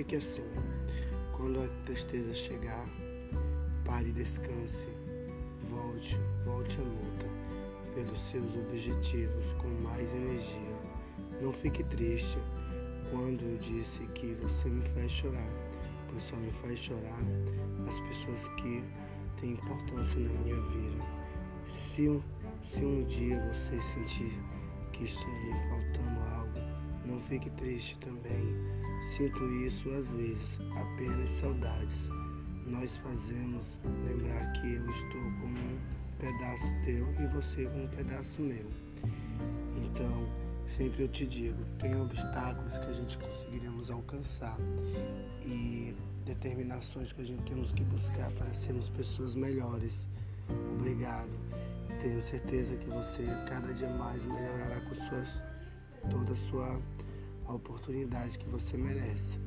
fique assim. Quando a tristeza chegar, pare descanse. Volte, volte à luta pelos seus objetivos com mais energia. Não fique triste quando eu disse que você me faz chorar, pois só me faz chorar as pessoas que têm importância na minha vida. Se, se um dia você sentir que esteja faltando algo, não fique triste também. Sinto isso às vezes, apenas saudades. Nós fazemos lembrar que eu estou como um pedaço teu e você como um pedaço meu. Então, sempre eu te digo, tem obstáculos que a gente conseguiremos alcançar e determinações que a gente temos que buscar para sermos pessoas melhores. Obrigado. Tenho certeza que você cada dia mais melhorará com suas, toda a sua oportunidade que você merece.